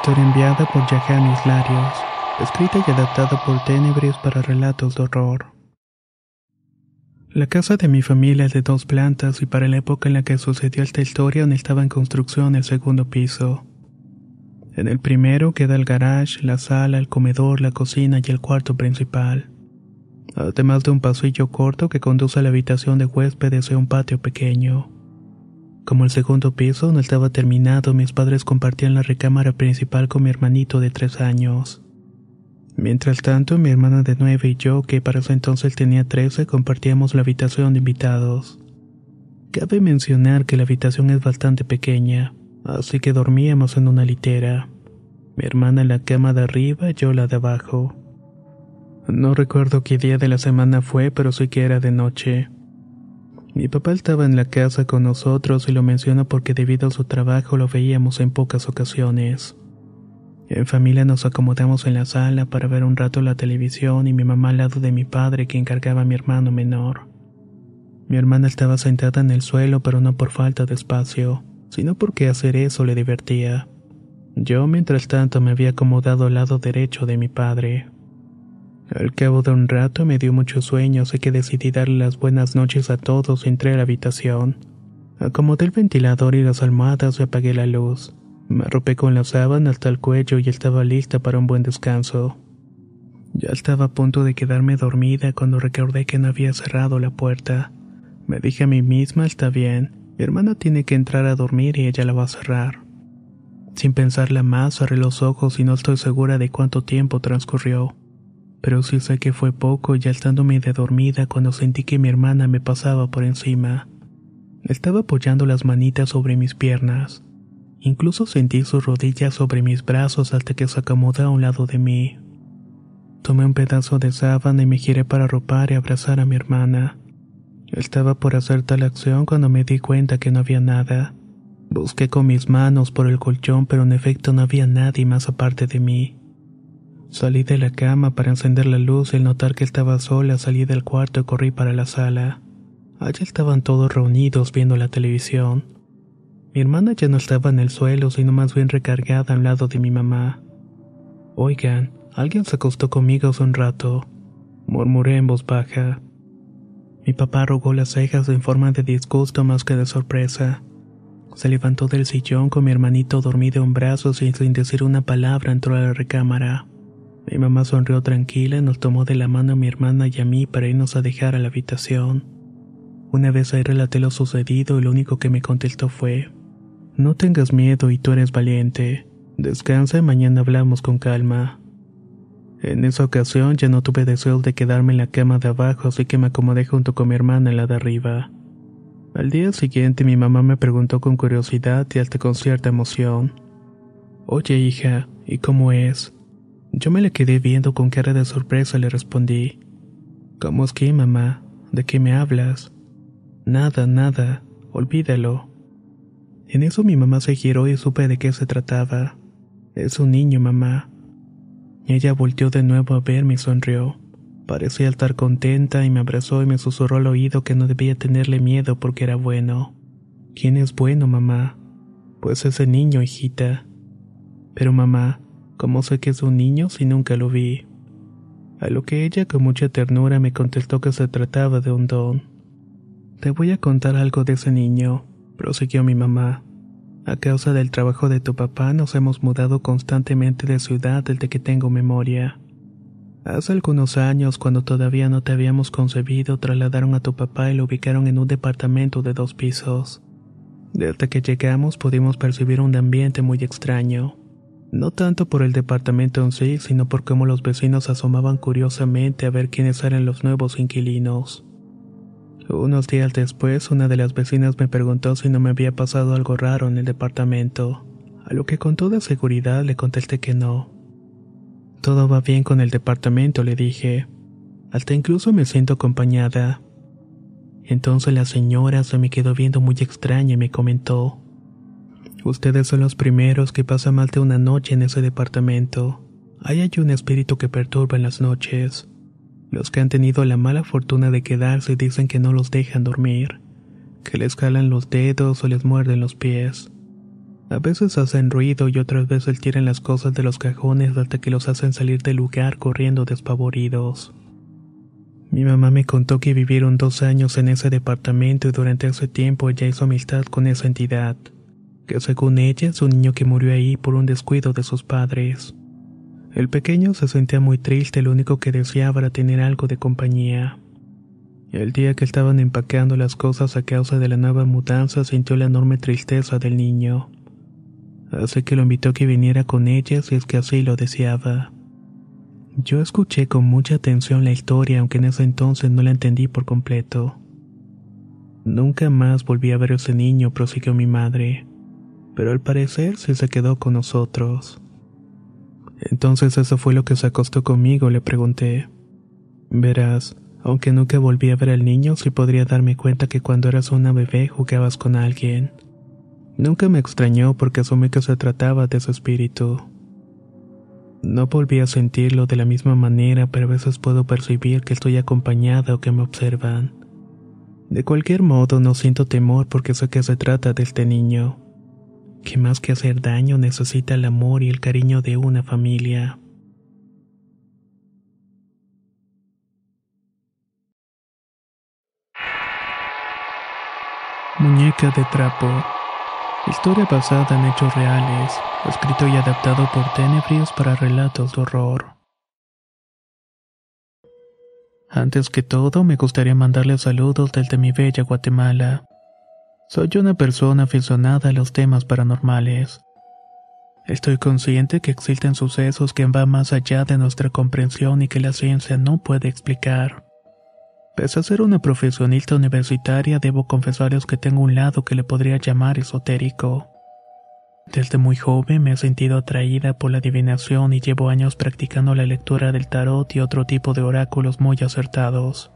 Historia enviada por Yajanis Larios. Escrita y adaptada por Tenebris para relatos de horror. La casa de mi familia es de dos plantas y para la época en la que sucedió esta historia aún estaba en construcción el segundo piso. En el primero queda el garage, la sala, el comedor, la cocina y el cuarto principal. Además de un pasillo corto que conduce a la habitación de huéspedes y un patio pequeño. Como el segundo piso no estaba terminado, mis padres compartían la recámara principal con mi hermanito de tres años. Mientras tanto, mi hermana de nueve y yo, que para ese entonces tenía trece, compartíamos la habitación de invitados. Cabe mencionar que la habitación es bastante pequeña, así que dormíamos en una litera. Mi hermana en la cama de arriba yo la de abajo. No recuerdo qué día de la semana fue, pero sí que era de noche. Mi papá estaba en la casa con nosotros y lo menciono porque debido a su trabajo lo veíamos en pocas ocasiones. En familia nos acomodamos en la sala para ver un rato la televisión y mi mamá al lado de mi padre que encargaba a mi hermano menor. Mi hermana estaba sentada en el suelo pero no por falta de espacio, sino porque hacer eso le divertía. Yo, mientras tanto, me había acomodado al lado derecho de mi padre. Al cabo de un rato me dio mucho sueño, así que decidí darle las buenas noches a todos y entré a la habitación. Acomodé el ventilador y las almohadas y apagué la luz. Me arropé con la sábana hasta el cuello y estaba lista para un buen descanso. Ya estaba a punto de quedarme dormida cuando recordé que no había cerrado la puerta. Me dije a mí misma, está bien, mi hermana tiene que entrar a dormir y ella la va a cerrar. Sin pensarla más, cerré los ojos y no estoy segura de cuánto tiempo transcurrió pero sí sé que fue poco ya estando medio dormida cuando sentí que mi hermana me pasaba por encima. Estaba apoyando las manitas sobre mis piernas. Incluso sentí sus rodillas sobre mis brazos hasta que se acomodó a un lado de mí. Tomé un pedazo de sábana y me giré para arropar y abrazar a mi hermana. Estaba por hacer tal acción cuando me di cuenta que no había nada. Busqué con mis manos por el colchón, pero en efecto no había nadie más aparte de mí. Salí de la cama para encender la luz y al notar que estaba sola salí del cuarto y corrí para la sala. Allí estaban todos reunidos viendo la televisión. Mi hermana ya no estaba en el suelo, sino más bien recargada al lado de mi mamá. Oigan, alguien se acostó conmigo hace un rato, murmuré en voz baja. Mi papá arrugó las cejas en forma de disgusto más que de sorpresa. Se levantó del sillón con mi hermanito dormido en brazos y sin decir una palabra entró a la recámara. Mi mamá sonrió tranquila y nos tomó de la mano a mi hermana y a mí para irnos a dejar a la habitación. Una vez ahí relaté lo sucedido y lo único que me contestó fue, No tengas miedo y tú eres valiente. Descansa y mañana hablamos con calma. En esa ocasión ya no tuve deseo de quedarme en la cama de abajo, así que me acomodé junto con mi hermana en la de arriba. Al día siguiente mi mamá me preguntó con curiosidad y hasta con cierta emoción. Oye hija, ¿y cómo es? Yo me le quedé viendo con cara de sorpresa le respondí, ¿Cómo es que, mamá? ¿De qué me hablas? Nada, nada, olvídalo. En eso mi mamá se giró y supe de qué se trataba. Es un niño, mamá. Ella volteó de nuevo a verme y sonrió. Parecía estar contenta y me abrazó y me susurró al oído que no debía tenerle miedo porque era bueno. ¿Quién es bueno, mamá? Pues ese niño, hijita. Pero mamá, ¿Cómo sé que es un niño si nunca lo vi? A lo que ella con mucha ternura me contestó que se trataba de un don. Te voy a contar algo de ese niño, prosiguió mi mamá. A causa del trabajo de tu papá nos hemos mudado constantemente de ciudad desde que tengo memoria. Hace algunos años, cuando todavía no te habíamos concebido, trasladaron a tu papá y lo ubicaron en un departamento de dos pisos. Desde que llegamos pudimos percibir un ambiente muy extraño. No tanto por el departamento en sí, sino por cómo los vecinos asomaban curiosamente a ver quiénes eran los nuevos inquilinos. Unos días después, una de las vecinas me preguntó si no me había pasado algo raro en el departamento, a lo que con toda seguridad le contesté que no. Todo va bien con el departamento, le dije. Hasta incluso me siento acompañada. Entonces la señora se me quedó viendo muy extraña y me comentó, Ustedes son los primeros que pasan más de una noche en ese departamento. Ahí hay un espíritu que perturba en las noches. Los que han tenido la mala fortuna de quedarse dicen que no los dejan dormir, que les jalan los dedos o les muerden los pies. A veces hacen ruido y otras veces tiran las cosas de los cajones hasta que los hacen salir del lugar corriendo despavoridos. Mi mamá me contó que vivieron dos años en ese departamento y durante ese tiempo ella hizo amistad con esa entidad que según ella es un niño que murió ahí por un descuido de sus padres. El pequeño se sentía muy triste, lo único que deseaba era tener algo de compañía. El día que estaban empacando las cosas a causa de la nueva mudanza sintió la enorme tristeza del niño. Así que lo invitó a que viniera con ella si es que así lo deseaba. Yo escuché con mucha atención la historia, aunque en ese entonces no la entendí por completo. Nunca más volví a ver a ese niño, prosiguió mi madre pero al parecer sí se quedó con nosotros. Entonces eso fue lo que se acostó conmigo, le pregunté. Verás, aunque nunca volví a ver al niño, sí podría darme cuenta que cuando eras una bebé jugabas con alguien. Nunca me extrañó porque asumí que se trataba de su espíritu. No volví a sentirlo de la misma manera, pero a veces puedo percibir que estoy acompañada o que me observan. De cualquier modo, no siento temor porque sé que se trata de este niño que más que hacer daño necesita el amor y el cariño de una familia. Muñeca de trapo. Historia basada en hechos reales, escrito y adaptado por Tenebrios para relatos de horror. Antes que todo, me gustaría mandarle saludos desde mi bella Guatemala. Soy una persona aficionada a los temas paranormales. Estoy consciente que existen sucesos que van más allá de nuestra comprensión y que la ciencia no puede explicar. Pese a ser una profesionista universitaria, debo confesarles que tengo un lado que le podría llamar esotérico. Desde muy joven me he sentido atraída por la adivinación y llevo años practicando la lectura del tarot y otro tipo de oráculos muy acertados.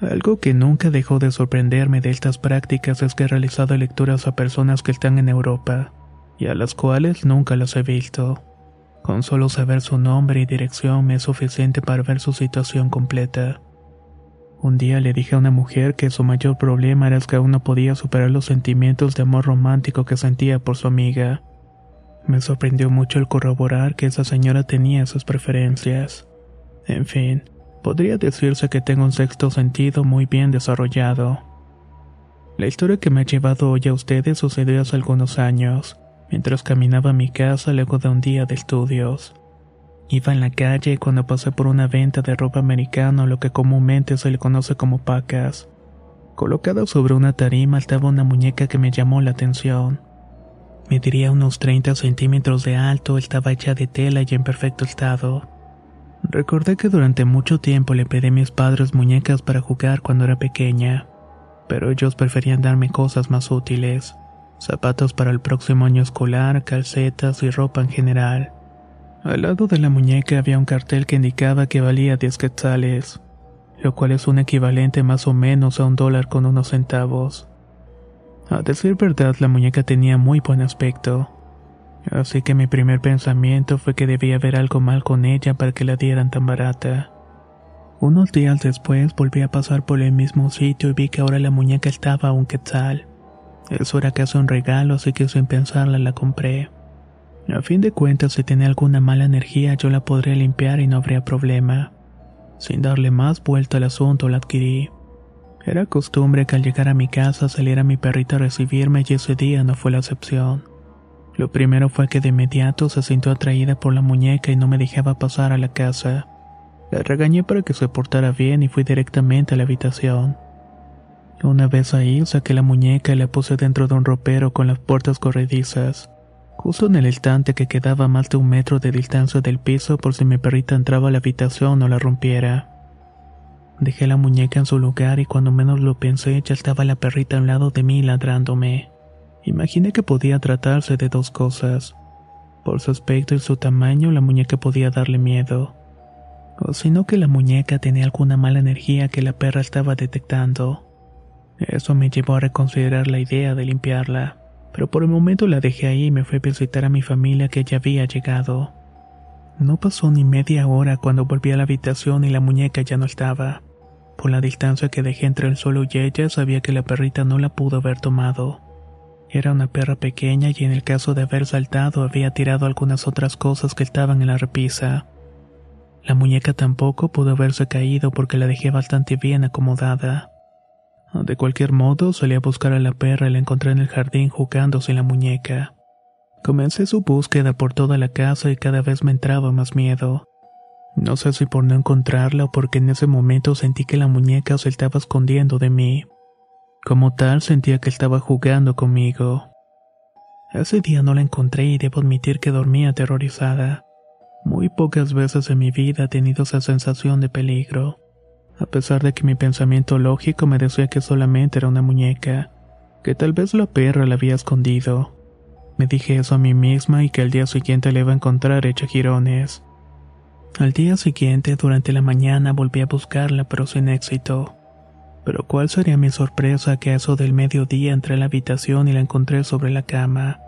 Algo que nunca dejó de sorprenderme de estas prácticas es que he realizado lecturas a personas que están en Europa, y a las cuales nunca las he visto. Con solo saber su nombre y dirección me es suficiente para ver su situación completa. Un día le dije a una mujer que su mayor problema era que aún no podía superar los sentimientos de amor romántico que sentía por su amiga. Me sorprendió mucho el corroborar que esa señora tenía esas preferencias. En fin, Podría decirse que tengo un sexto sentido muy bien desarrollado. La historia que me ha llevado hoy a ustedes sucedió hace algunos años, mientras caminaba a mi casa luego de un día de estudios. Iba en la calle cuando pasé por una venta de ropa americana, lo que comúnmente se le conoce como pacas. Colocada sobre una tarima estaba una muñeca que me llamó la atención. Mediría unos 30 centímetros de alto, estaba hecha de tela y en perfecto estado. Recordé que durante mucho tiempo le pedí a mis padres muñecas para jugar cuando era pequeña, pero ellos preferían darme cosas más útiles, zapatos para el próximo año escolar, calcetas y ropa en general. Al lado de la muñeca había un cartel que indicaba que valía 10 quetzales, lo cual es un equivalente más o menos a un dólar con unos centavos. A decir verdad, la muñeca tenía muy buen aspecto. Así que mi primer pensamiento fue que debía haber algo mal con ella para que la dieran tan barata. Unos días después volví a pasar por el mismo sitio y vi que ahora la muñeca estaba a un quetzal. Eso era casi un regalo, así que sin pensarla la compré. A fin de cuentas, si tenía alguna mala energía, yo la podría limpiar y no habría problema. Sin darle más vuelta al asunto, la adquirí. Era costumbre que al llegar a mi casa saliera mi perrita a recibirme y ese día no fue la excepción. Lo primero fue que de inmediato se sintió atraída por la muñeca y no me dejaba pasar a la casa. La regañé para que se portara bien y fui directamente a la habitación. Una vez ahí saqué la muñeca y la puse dentro de un ropero con las puertas corredizas, justo en el estante que quedaba más de un metro de distancia del piso por si mi perrita entraba a la habitación o la rompiera. Dejé la muñeca en su lugar y cuando menos lo pensé ya estaba la perrita al lado de mí ladrándome. Imaginé que podía tratarse de dos cosas. Por su aspecto y su tamaño la muñeca podía darle miedo. O sino que la muñeca tenía alguna mala energía que la perra estaba detectando. Eso me llevó a reconsiderar la idea de limpiarla, pero por el momento la dejé ahí y me fui a visitar a mi familia que ya había llegado. No pasó ni media hora cuando volví a la habitación y la muñeca ya no estaba. Por la distancia que dejé entre el suelo y ella sabía que la perrita no la pudo haber tomado. Era una perra pequeña y en el caso de haber saltado había tirado algunas otras cosas que estaban en la repisa. La muñeca tampoco pudo haberse caído porque la dejé bastante bien acomodada. De cualquier modo, salí a buscar a la perra y la encontré en el jardín jugando sin la muñeca. Comencé su búsqueda por toda la casa y cada vez me entraba más miedo. No sé si por no encontrarla o porque en ese momento sentí que la muñeca se estaba escondiendo de mí. Como tal, sentía que estaba jugando conmigo. Ese día no la encontré y debo admitir que dormía aterrorizada. Muy pocas veces en mi vida he tenido esa sensación de peligro a pesar de que mi pensamiento lógico me decía que solamente era una muñeca, que tal vez la perra la había escondido. Me dije eso a mí misma y que al día siguiente la iba a encontrar hecha girones. Al día siguiente, durante la mañana, volví a buscarla, pero sin éxito. Pero cuál sería mi sorpresa que a eso del mediodía entré a la habitación y la encontré sobre la cama.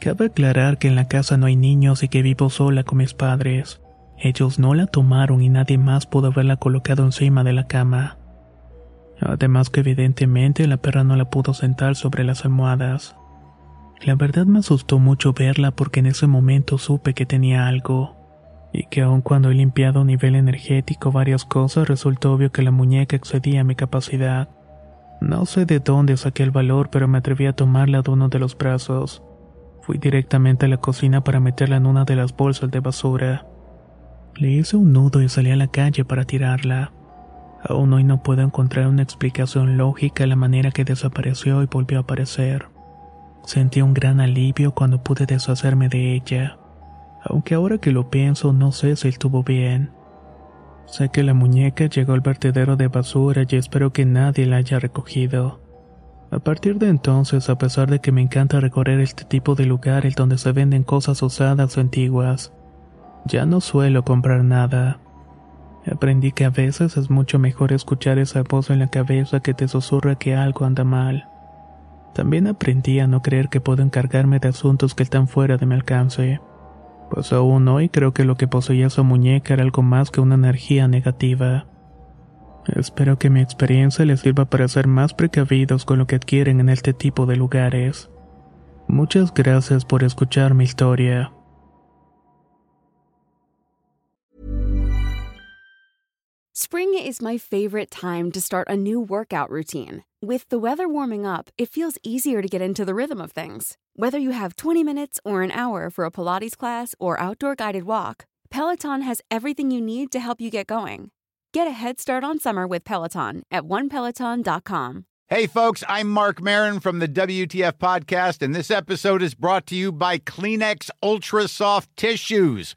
Cabe aclarar que en la casa no hay niños y que vivo sola con mis padres. Ellos no la tomaron y nadie más pudo haberla colocado encima de la cama. Además que evidentemente la perra no la pudo sentar sobre las almohadas. La verdad me asustó mucho verla porque en ese momento supe que tenía algo, y que aun cuando he limpiado a nivel energético varias cosas resultó obvio que la muñeca excedía mi capacidad. No sé de dónde saqué el valor pero me atreví a tomarla de uno de los brazos. Fui directamente a la cocina para meterla en una de las bolsas de basura. Le hice un nudo y salí a la calle para tirarla. Aún hoy no puedo encontrar una explicación lógica a la manera que desapareció y volvió a aparecer. Sentí un gran alivio cuando pude deshacerme de ella, aunque ahora que lo pienso no sé si estuvo bien. Sé que la muñeca llegó al vertedero de basura y espero que nadie la haya recogido. A partir de entonces, a pesar de que me encanta recorrer este tipo de lugares donde se venden cosas usadas o antiguas, ya no suelo comprar nada. Aprendí que a veces es mucho mejor escuchar esa voz en la cabeza que te susurra que algo anda mal. También aprendí a no creer que puedo encargarme de asuntos que están fuera de mi alcance. Pues aún hoy creo que lo que poseía su muñeca era algo más que una energía negativa. Espero que mi experiencia les sirva para ser más precavidos con lo que adquieren en este tipo de lugares. Muchas gracias por escuchar mi historia. Spring is my favorite time to start a new workout routine. With the weather warming up, it feels easier to get into the rhythm of things. Whether you have 20 minutes or an hour for a Pilates class or outdoor guided walk, Peloton has everything you need to help you get going. Get a head start on summer with Peloton at onepeloton.com. Hey, folks, I'm Mark Marin from the WTF Podcast, and this episode is brought to you by Kleenex Ultra Soft Tissues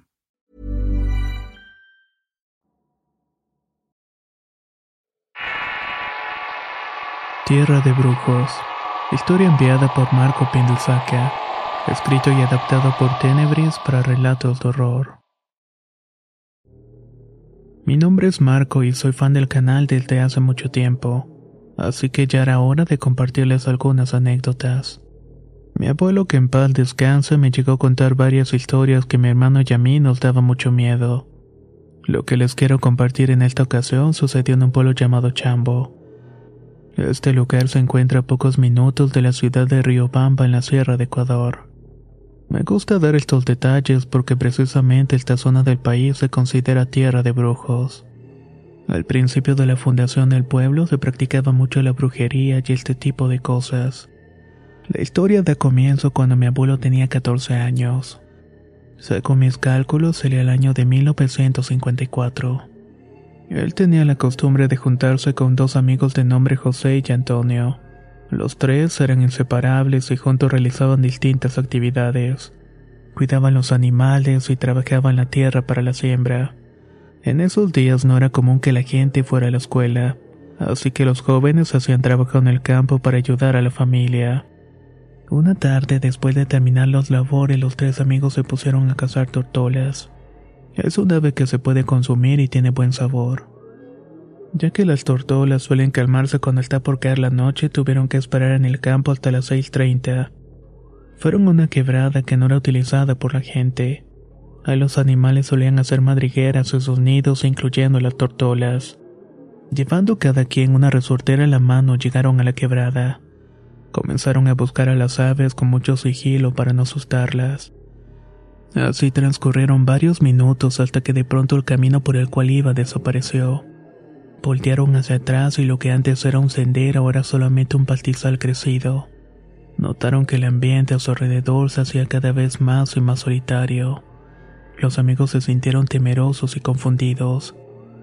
Tierra de Brujos. Historia enviada por Marco Pendelsaca. Escrito y adaptado por Tenebris para relatos de horror. Mi nombre es Marco y soy fan del canal desde hace mucho tiempo, así que ya era hora de compartirles algunas anécdotas. Mi abuelo que en paz descanse me llegó a contar varias historias que mi hermano y a mí nos daba mucho miedo. Lo que les quiero compartir en esta ocasión sucedió en un pueblo llamado Chambo. Este lugar se encuentra a pocos minutos de la ciudad de Riobamba en la Sierra de Ecuador. Me gusta dar estos detalles porque precisamente esta zona del país se considera tierra de brujos. Al principio de la fundación del pueblo se practicaba mucho la brujería y este tipo de cosas. La historia da comienzo cuando mi abuelo tenía 14 años. Según mis cálculos, sería el año de 1954. Él tenía la costumbre de juntarse con dos amigos de nombre José y Antonio. Los tres eran inseparables y juntos realizaban distintas actividades. Cuidaban los animales y trabajaban la tierra para la siembra. En esos días no era común que la gente fuera a la escuela, así que los jóvenes hacían trabajo en el campo para ayudar a la familia. Una tarde, después de terminar los labores, los tres amigos se pusieron a cazar tortolas. Es un ave que se puede consumir y tiene buen sabor. Ya que las tortolas suelen calmarse cuando está por caer la noche, tuvieron que esperar en el campo hasta las 6.30. Fueron una quebrada que no era utilizada por la gente. Ahí los animales solían hacer madrigueras en sus nidos, incluyendo las tortolas. Llevando cada quien una resortera en la mano, llegaron a la quebrada. Comenzaron a buscar a las aves con mucho sigilo para no asustarlas. Así transcurrieron varios minutos hasta que de pronto el camino por el cual iba desapareció. Voltearon hacia atrás y lo que antes era un sendero era solamente un pastizal crecido. Notaron que el ambiente a su alrededor se hacía cada vez más y más solitario. Los amigos se sintieron temerosos y confundidos.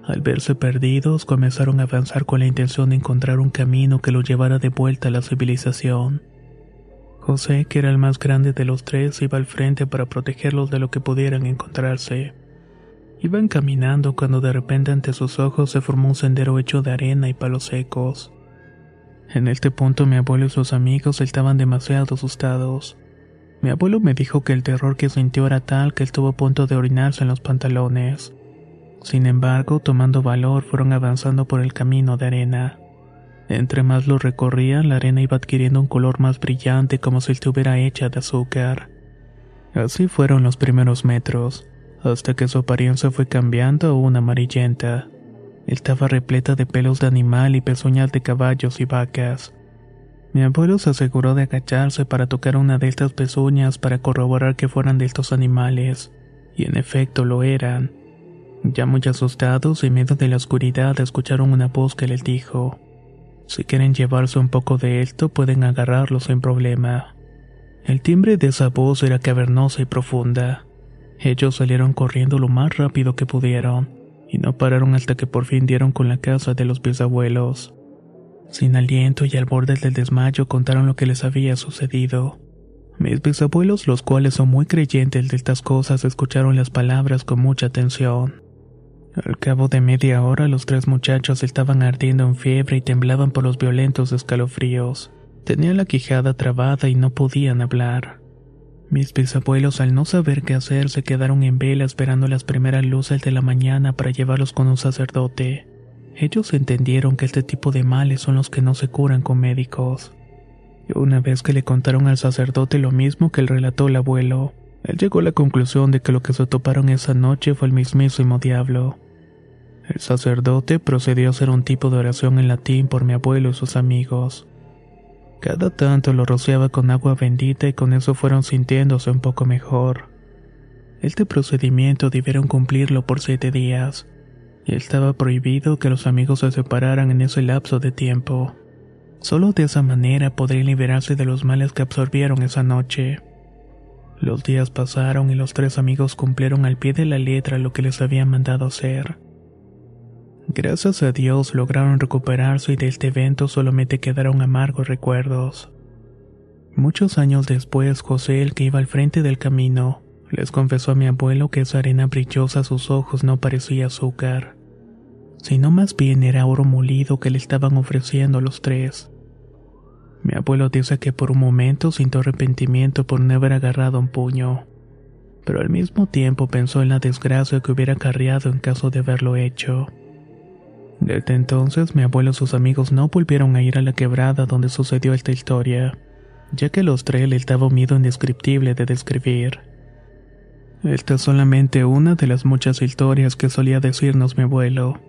Al verse perdidos, comenzaron a avanzar con la intención de encontrar un camino que los llevara de vuelta a la civilización. José, que era el más grande de los tres, iba al frente para protegerlos de lo que pudieran encontrarse. Iban caminando cuando de repente ante sus ojos se formó un sendero hecho de arena y palos secos. En este punto mi abuelo y sus amigos estaban demasiado asustados. Mi abuelo me dijo que el terror que sintió era tal que estuvo a punto de orinarse en los pantalones. Sin embargo, tomando valor, fueron avanzando por el camino de arena. Entre más lo recorrían, la arena iba adquiriendo un color más brillante como si estuviera hecha de azúcar. Así fueron los primeros metros, hasta que su apariencia fue cambiando a una amarillenta. Estaba repleta de pelos de animal y pezuñas de caballos y vacas. Mi abuelo se aseguró de agacharse para tocar una de estas pezuñas para corroborar que fueran de estos animales, y en efecto lo eran. Ya muy asustados, en medio de la oscuridad, escucharon una voz que les dijo: Si quieren llevarse un poco de esto, pueden agarrarlo sin problema. El timbre de esa voz era cavernosa y profunda. Ellos salieron corriendo lo más rápido que pudieron, y no pararon hasta que por fin dieron con la casa de los bisabuelos. Sin aliento y al borde del desmayo contaron lo que les había sucedido. Mis bisabuelos, los cuales son muy creyentes de estas cosas, escucharon las palabras con mucha atención. Al cabo de media hora los tres muchachos estaban ardiendo en fiebre y temblaban por los violentos escalofríos. Tenían la quijada trabada y no podían hablar. Mis bisabuelos al no saber qué hacer se quedaron en vela esperando las primeras luces de la mañana para llevarlos con un sacerdote. Ellos entendieron que este tipo de males son los que no se curan con médicos. Una vez que le contaron al sacerdote lo mismo que le relató el abuelo, él llegó a la conclusión de que lo que se toparon esa noche fue el mismísimo diablo. El sacerdote procedió a hacer un tipo de oración en latín por mi abuelo y sus amigos. Cada tanto lo rociaba con agua bendita y con eso fueron sintiéndose un poco mejor. Este procedimiento debieron cumplirlo por siete días, y estaba prohibido que los amigos se separaran en ese lapso de tiempo. Solo de esa manera podrían liberarse de los males que absorbieron esa noche. Los días pasaron y los tres amigos cumplieron al pie de la letra lo que les habían mandado hacer. Gracias a Dios lograron recuperarse y de este evento solamente quedaron amargos recuerdos. Muchos años después, José, el que iba al frente del camino, les confesó a mi abuelo que esa arena brillosa a sus ojos no parecía azúcar, sino más bien era oro molido que le estaban ofreciendo los tres. Mi abuelo dice que por un momento sintió arrepentimiento por no haber agarrado un puño, pero al mismo tiempo pensó en la desgracia que hubiera acarreado en caso de haberlo hecho. Desde entonces mi abuelo y sus amigos no volvieron a ir a la quebrada donde sucedió esta historia, ya que los tres les daba un miedo indescriptible de describir. Esta es solamente una de las muchas historias que solía decirnos mi abuelo.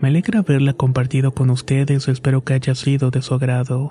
Me alegra haberla compartido con ustedes, espero que haya sido de su agrado.